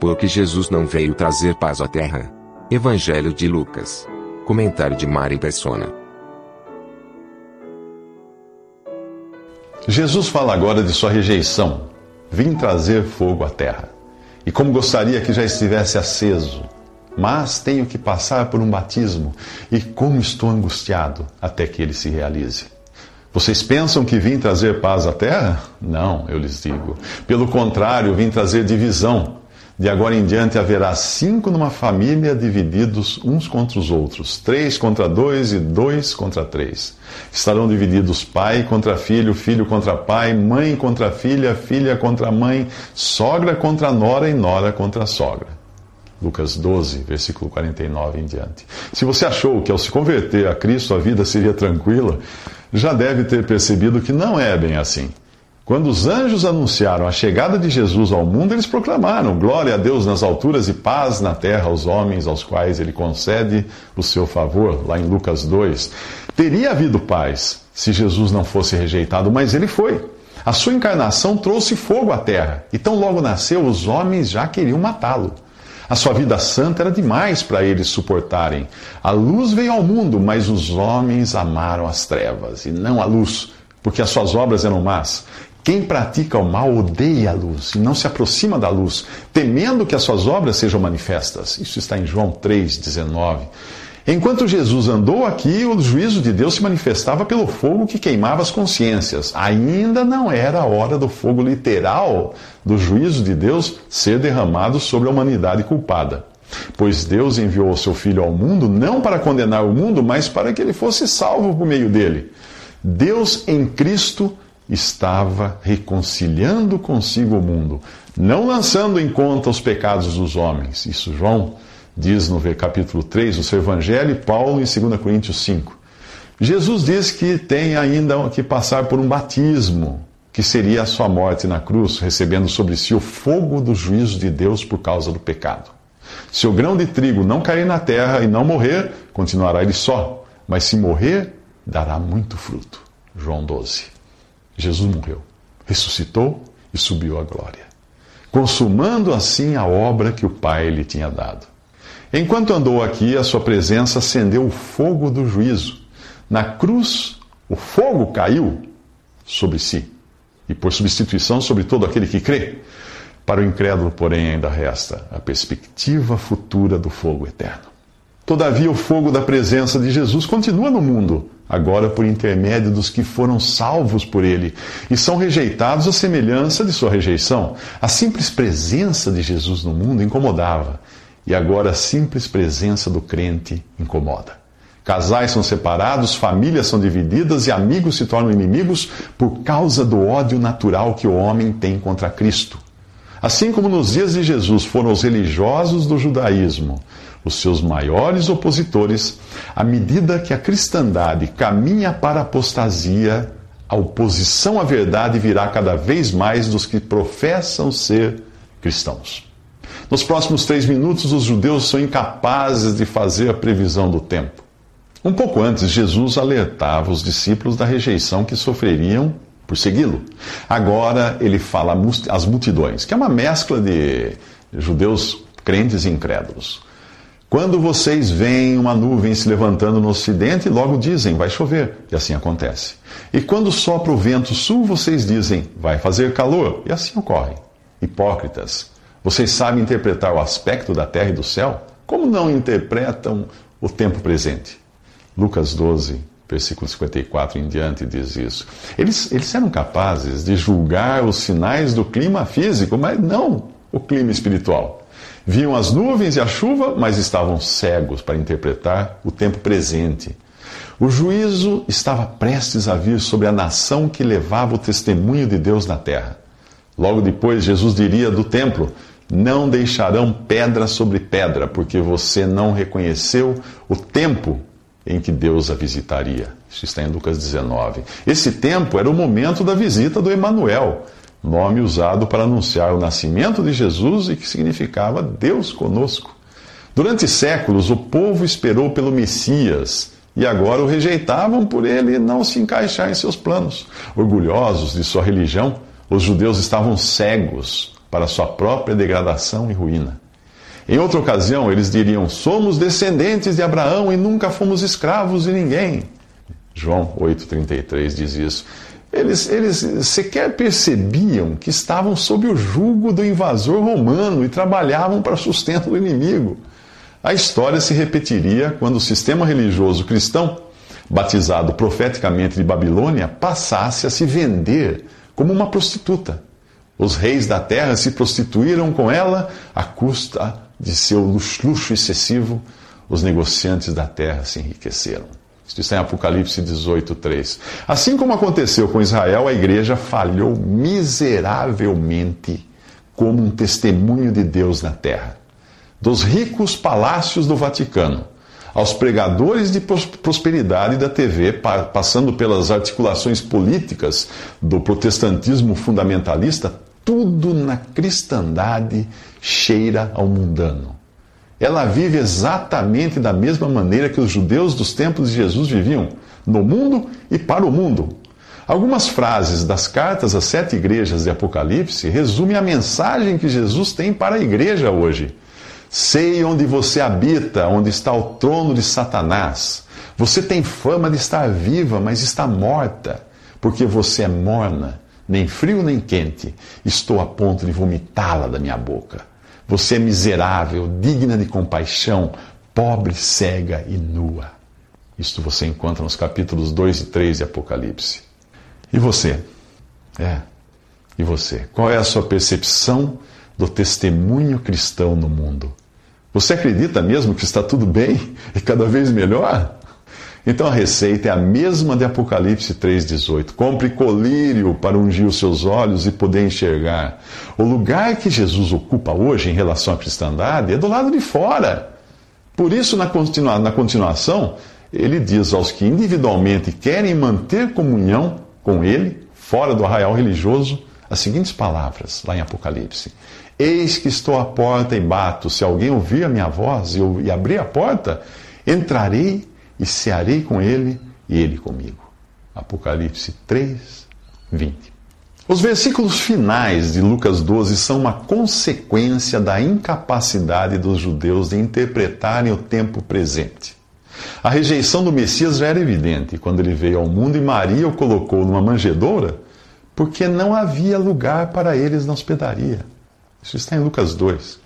Porque Jesus não veio trazer paz à terra. Evangelho de Lucas. Comentário de Mari Persona. Jesus fala agora de sua rejeição. Vim trazer fogo à terra. E como gostaria que já estivesse aceso, mas tenho que passar por um batismo, e como estou angustiado até que ele se realize. Vocês pensam que vim trazer paz à terra? Não, eu lhes digo. Pelo contrário, vim trazer divisão. De agora em diante haverá cinco numa família divididos uns contra os outros, três contra dois e dois contra três. Estarão divididos pai contra filho, filho contra pai, mãe contra filha, filha contra mãe, sogra contra nora e nora contra sogra. Lucas 12, versículo 49 em diante. Se você achou que ao se converter a Cristo a vida seria tranquila, já deve ter percebido que não é bem assim. Quando os anjos anunciaram a chegada de Jesus ao mundo, eles proclamaram: Glória a Deus nas alturas e paz na terra aos homens aos quais ele concede o seu favor, lá em Lucas 2. Teria havido paz se Jesus não fosse rejeitado, mas ele foi. A sua encarnação trouxe fogo à terra, e tão logo nasceu, os homens já queriam matá-lo. A sua vida santa era demais para eles suportarem. A luz veio ao mundo, mas os homens amaram as trevas e não a luz, porque as suas obras eram más. Quem pratica o mal odeia a luz e não se aproxima da luz, temendo que as suas obras sejam manifestas. Isso está em João 3,19. Enquanto Jesus andou aqui, o juízo de Deus se manifestava pelo fogo que queimava as consciências. Ainda não era a hora do fogo literal do juízo de Deus ser derramado sobre a humanidade culpada. Pois Deus enviou o seu Filho ao mundo não para condenar o mundo, mas para que ele fosse salvo por meio dele. Deus em Cristo estava reconciliando consigo o mundo, não lançando em conta os pecados dos homens. Isso João diz no capítulo 3 do seu Evangelho, e Paulo em 2 Coríntios 5. Jesus diz que tem ainda que passar por um batismo, que seria a sua morte na cruz, recebendo sobre si o fogo do juízo de Deus por causa do pecado. Se o grão de trigo não cair na terra e não morrer, continuará ele só, mas se morrer, dará muito fruto. João 12. Jesus morreu, ressuscitou e subiu à glória, consumando assim a obra que o Pai lhe tinha dado. Enquanto andou aqui, a sua presença acendeu o fogo do juízo. Na cruz, o fogo caiu sobre si, e por substituição sobre todo aquele que crê. Para o incrédulo, porém, ainda resta a perspectiva futura do fogo eterno. Todavia, o fogo da presença de Jesus continua no mundo, agora por intermédio dos que foram salvos por ele e são rejeitados à semelhança de sua rejeição. A simples presença de Jesus no mundo incomodava, e agora a simples presença do crente incomoda. Casais são separados, famílias são divididas e amigos se tornam inimigos por causa do ódio natural que o homem tem contra Cristo. Assim como nos dias de Jesus foram os religiosos do judaísmo os seus maiores opositores, à medida que a cristandade caminha para a apostasia, a oposição à verdade virá cada vez mais dos que professam ser cristãos. Nos próximos três minutos, os judeus são incapazes de fazer a previsão do tempo. Um pouco antes, Jesus alertava os discípulos da rejeição que sofreriam por segui-lo. Agora ele fala às multidões, que é uma mescla de judeus crentes e incrédulos. Quando vocês veem uma nuvem se levantando no ocidente, logo dizem, vai chover, e assim acontece. E quando sopra o vento sul, vocês dizem, vai fazer calor, e assim ocorre. Hipócritas, vocês sabem interpretar o aspecto da terra e do céu? Como não interpretam o tempo presente? Lucas 12, versículo 54 em diante diz isso. Eles, eles eram capazes de julgar os sinais do clima físico, mas não o clima espiritual. Viam as nuvens e a chuva, mas estavam cegos para interpretar o tempo presente. O juízo estava prestes a vir sobre a nação que levava o testemunho de Deus na terra. Logo depois, Jesus diria do templo: Não deixarão pedra sobre pedra, porque você não reconheceu o tempo em que Deus a visitaria. Isso está em Lucas 19. Esse tempo era o momento da visita do Emanuel, nome usado para anunciar o nascimento de Jesus e que significava Deus conosco. Durante séculos, o povo esperou pelo Messias e agora o rejeitavam por ele não se encaixar em seus planos. Orgulhosos de sua religião, os judeus estavam cegos para sua própria degradação e ruína. Em outra ocasião, eles diriam: Somos descendentes de Abraão e nunca fomos escravos de ninguém. João 8,33 diz isso. Eles, eles sequer percebiam que estavam sob o jugo do invasor romano e trabalhavam para sustento do inimigo. A história se repetiria quando o sistema religioso cristão, batizado profeticamente de Babilônia, passasse a se vender como uma prostituta. Os reis da terra se prostituíram com ela à custa de seu luxo excessivo. Os negociantes da terra se enriqueceram. Isto está em Apocalipse 18, 3. Assim como aconteceu com Israel, a igreja falhou miseravelmente como um testemunho de Deus na terra. Dos ricos palácios do Vaticano aos pregadores de prosperidade da TV, passando pelas articulações políticas do protestantismo fundamentalista, tudo na cristandade cheira ao mundano. Ela vive exatamente da mesma maneira que os judeus dos tempos de Jesus viviam, no mundo e para o mundo. Algumas frases das cartas às sete igrejas de Apocalipse resumem a mensagem que Jesus tem para a igreja hoje. Sei onde você habita, onde está o trono de Satanás. Você tem fama de estar viva, mas está morta, porque você é morna, nem frio nem quente. Estou a ponto de vomitá-la da minha boca. Você é miserável, digna de compaixão, pobre, cega e nua. Isto você encontra nos capítulos 2 e 3 de Apocalipse. E você? É. E você? Qual é a sua percepção do testemunho cristão no mundo? Você acredita mesmo que está tudo bem e cada vez melhor? Então a receita é a mesma de Apocalipse 3,18. Compre colírio para ungir os seus olhos e poder enxergar. O lugar que Jesus ocupa hoje em relação à cristandade é do lado de fora. Por isso, na, continua, na continuação, ele diz aos que individualmente querem manter comunhão com ele, fora do arraial religioso, as seguintes palavras, lá em Apocalipse: Eis que estou à porta e bato. Se alguém ouvir a minha voz e, e abrir a porta, entrarei e cearei com ele e ele comigo. Apocalipse 3, 20. Os versículos finais de Lucas 12 são uma consequência da incapacidade dos judeus de interpretarem o tempo presente. A rejeição do Messias já era evidente quando ele veio ao mundo e Maria o colocou numa manjedoura, porque não havia lugar para eles na hospedaria. Isso está em Lucas 2.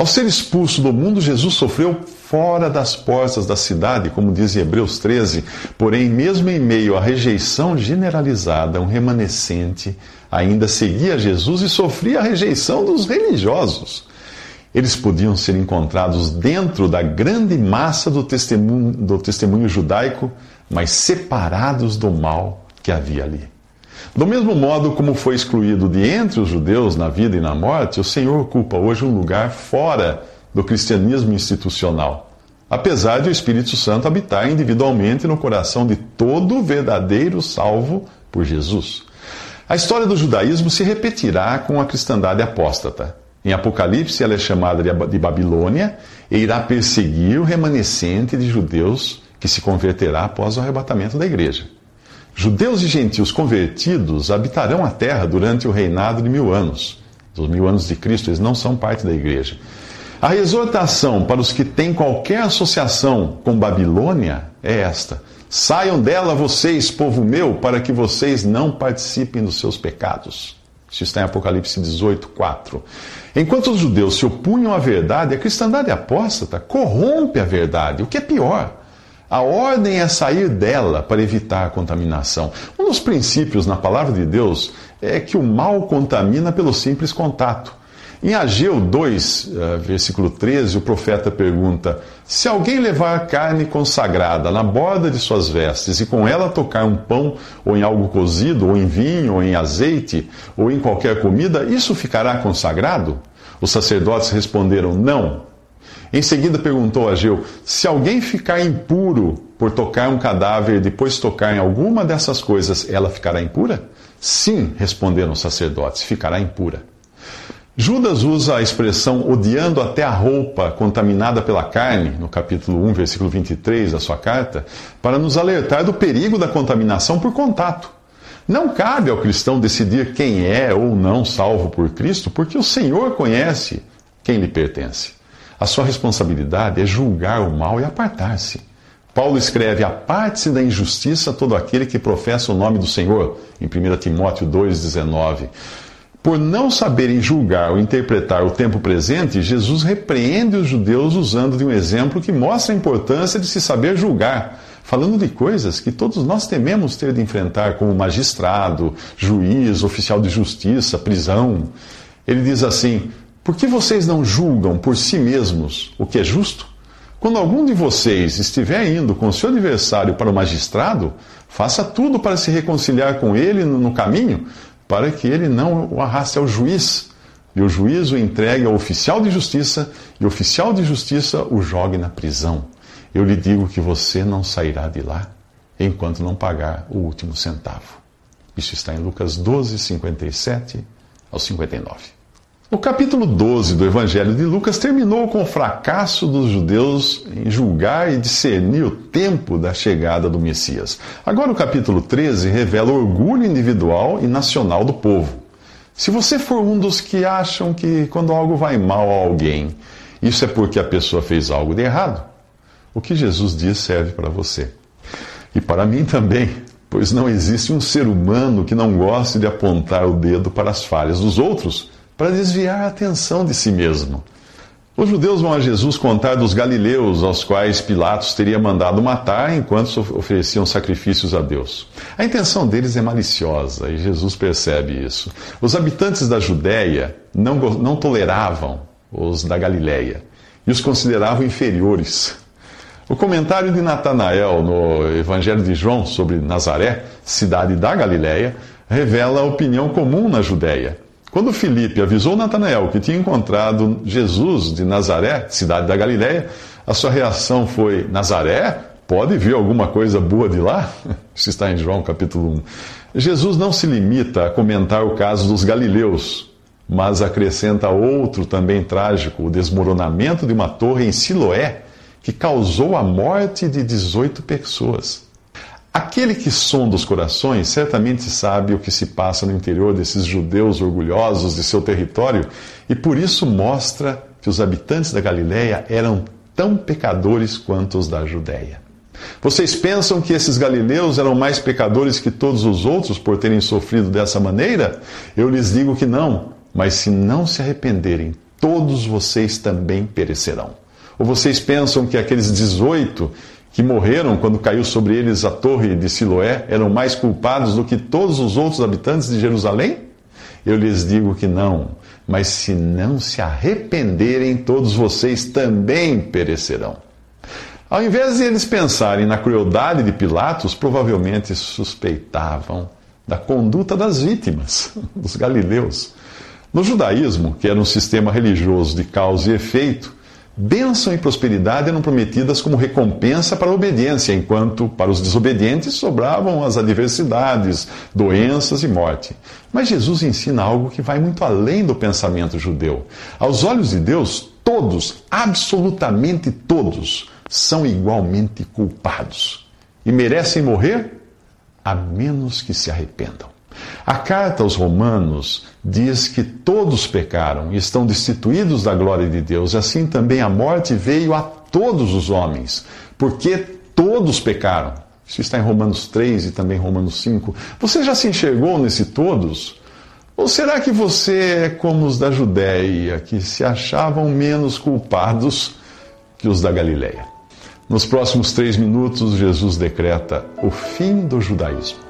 Ao ser expulso do mundo, Jesus sofreu fora das portas da cidade, como diz em Hebreus 13. Porém, mesmo em meio à rejeição generalizada, um remanescente ainda seguia Jesus e sofria a rejeição dos religiosos. Eles podiam ser encontrados dentro da grande massa do testemunho, do testemunho judaico, mas separados do mal que havia ali. Do mesmo modo como foi excluído de entre os judeus na vida e na morte, o Senhor ocupa hoje um lugar fora do cristianismo institucional, apesar de o Espírito Santo habitar individualmente no coração de todo verdadeiro salvo por Jesus. A história do judaísmo se repetirá com a cristandade apóstata. Em Apocalipse, ela é chamada de Babilônia e irá perseguir o remanescente de judeus que se converterá após o arrebatamento da igreja. Judeus e gentios convertidos habitarão a terra durante o reinado de mil anos. Dos mil anos de Cristo, eles não são parte da igreja. A exortação para os que têm qualquer associação com Babilônia é esta: saiam dela vocês, povo meu, para que vocês não participem dos seus pecados. Isso está em Apocalipse 18, 4. Enquanto os judeus se opunham à verdade, a cristandade apóstata corrompe a verdade, o que é pior. A ordem é sair dela para evitar a contaminação. Um dos princípios na palavra de Deus é que o mal contamina pelo simples contato. Em Ageu 2, eh, versículo 13, o profeta pergunta: Se alguém levar carne consagrada na borda de suas vestes e com ela tocar um pão, ou em algo cozido, ou em vinho, ou em azeite, ou em qualquer comida, isso ficará consagrado? Os sacerdotes responderam: Não. Em seguida perguntou a Ageu: Se alguém ficar impuro por tocar um cadáver e depois tocar em alguma dessas coisas, ela ficará impura? Sim, responderam os sacerdotes, ficará impura. Judas usa a expressão odiando até a roupa contaminada pela carne, no capítulo 1, versículo 23 da sua carta, para nos alertar do perigo da contaminação por contato. Não cabe ao cristão decidir quem é ou não salvo por Cristo, porque o Senhor conhece quem lhe pertence. A sua responsabilidade é julgar o mal e apartar-se. Paulo escreve: Aparte-se da injustiça todo aquele que professa o nome do Senhor, em 1 Timóteo 2,19. Por não saberem julgar ou interpretar o tempo presente, Jesus repreende os judeus usando de um exemplo que mostra a importância de se saber julgar, falando de coisas que todos nós tememos ter de enfrentar, como magistrado, juiz, oficial de justiça, prisão. Ele diz assim: Por que vocês não julgam por si mesmos o que é justo? Quando algum de vocês estiver indo com seu adversário para o magistrado, faça tudo para se reconciliar com ele no caminho para que ele não o arraste ao juiz, e o juiz o entregue ao oficial de justiça, e o oficial de justiça o jogue na prisão. Eu lhe digo que você não sairá de lá enquanto não pagar o último centavo. Isso está em Lucas 12, 57 ao 59. O capítulo 12 do Evangelho de Lucas terminou com o fracasso dos judeus em julgar e discernir o tempo da chegada do Messias. Agora, o capítulo 13 revela o orgulho individual e nacional do povo. Se você for um dos que acham que quando algo vai mal a alguém, isso é porque a pessoa fez algo de errado, o que Jesus diz serve para você. E para mim também, pois não existe um ser humano que não goste de apontar o dedo para as falhas dos outros para desviar a atenção de si mesmo. Os judeus vão a Jesus contar dos galileus aos quais Pilatos teria mandado matar enquanto ofereciam sacrifícios a Deus. A intenção deles é maliciosa e Jesus percebe isso. Os habitantes da Judéia não, não toleravam os da Galileia e os consideravam inferiores. O comentário de Natanael no Evangelho de João sobre Nazaré, cidade da Galileia, revela a opinião comum na Judéia. Quando Filipe avisou Natanael que tinha encontrado Jesus de Nazaré, cidade da Galiléia, a sua reação foi: Nazaré? Pode vir alguma coisa boa de lá? Isso está em João capítulo 1. Jesus não se limita a comentar o caso dos galileus, mas acrescenta outro também trágico: o desmoronamento de uma torre em Siloé, que causou a morte de 18 pessoas. Aquele que sonda os corações certamente sabe o que se passa no interior desses judeus orgulhosos de seu território e por isso mostra que os habitantes da Galiléia eram tão pecadores quanto os da Judéia. Vocês pensam que esses galileus eram mais pecadores que todos os outros por terem sofrido dessa maneira? Eu lhes digo que não, mas se não se arrependerem, todos vocês também perecerão. Ou vocês pensam que aqueles 18 que morreram quando caiu sobre eles a torre de Siloé eram mais culpados do que todos os outros habitantes de Jerusalém? Eu lhes digo que não, mas se não se arrependerem, todos vocês também perecerão. Ao invés de eles pensarem na crueldade de Pilatos, provavelmente suspeitavam da conduta das vítimas, dos galileus. No judaísmo, que era um sistema religioso de causa e efeito, Bênção e prosperidade eram prometidas como recompensa para a obediência, enquanto para os desobedientes sobravam as adversidades, doenças e morte. Mas Jesus ensina algo que vai muito além do pensamento judeu. Aos olhos de Deus, todos, absolutamente todos, são igualmente culpados e merecem morrer a menos que se arrependam. A carta aos Romanos diz que todos pecaram e estão destituídos da glória de Deus. Assim também a morte veio a todos os homens, porque todos pecaram. Isso está em Romanos 3 e também Romanos 5. Você já se enxergou nesse todos? Ou será que você é como os da Judéia, que se achavam menos culpados que os da Galileia? Nos próximos três minutos, Jesus decreta o fim do judaísmo.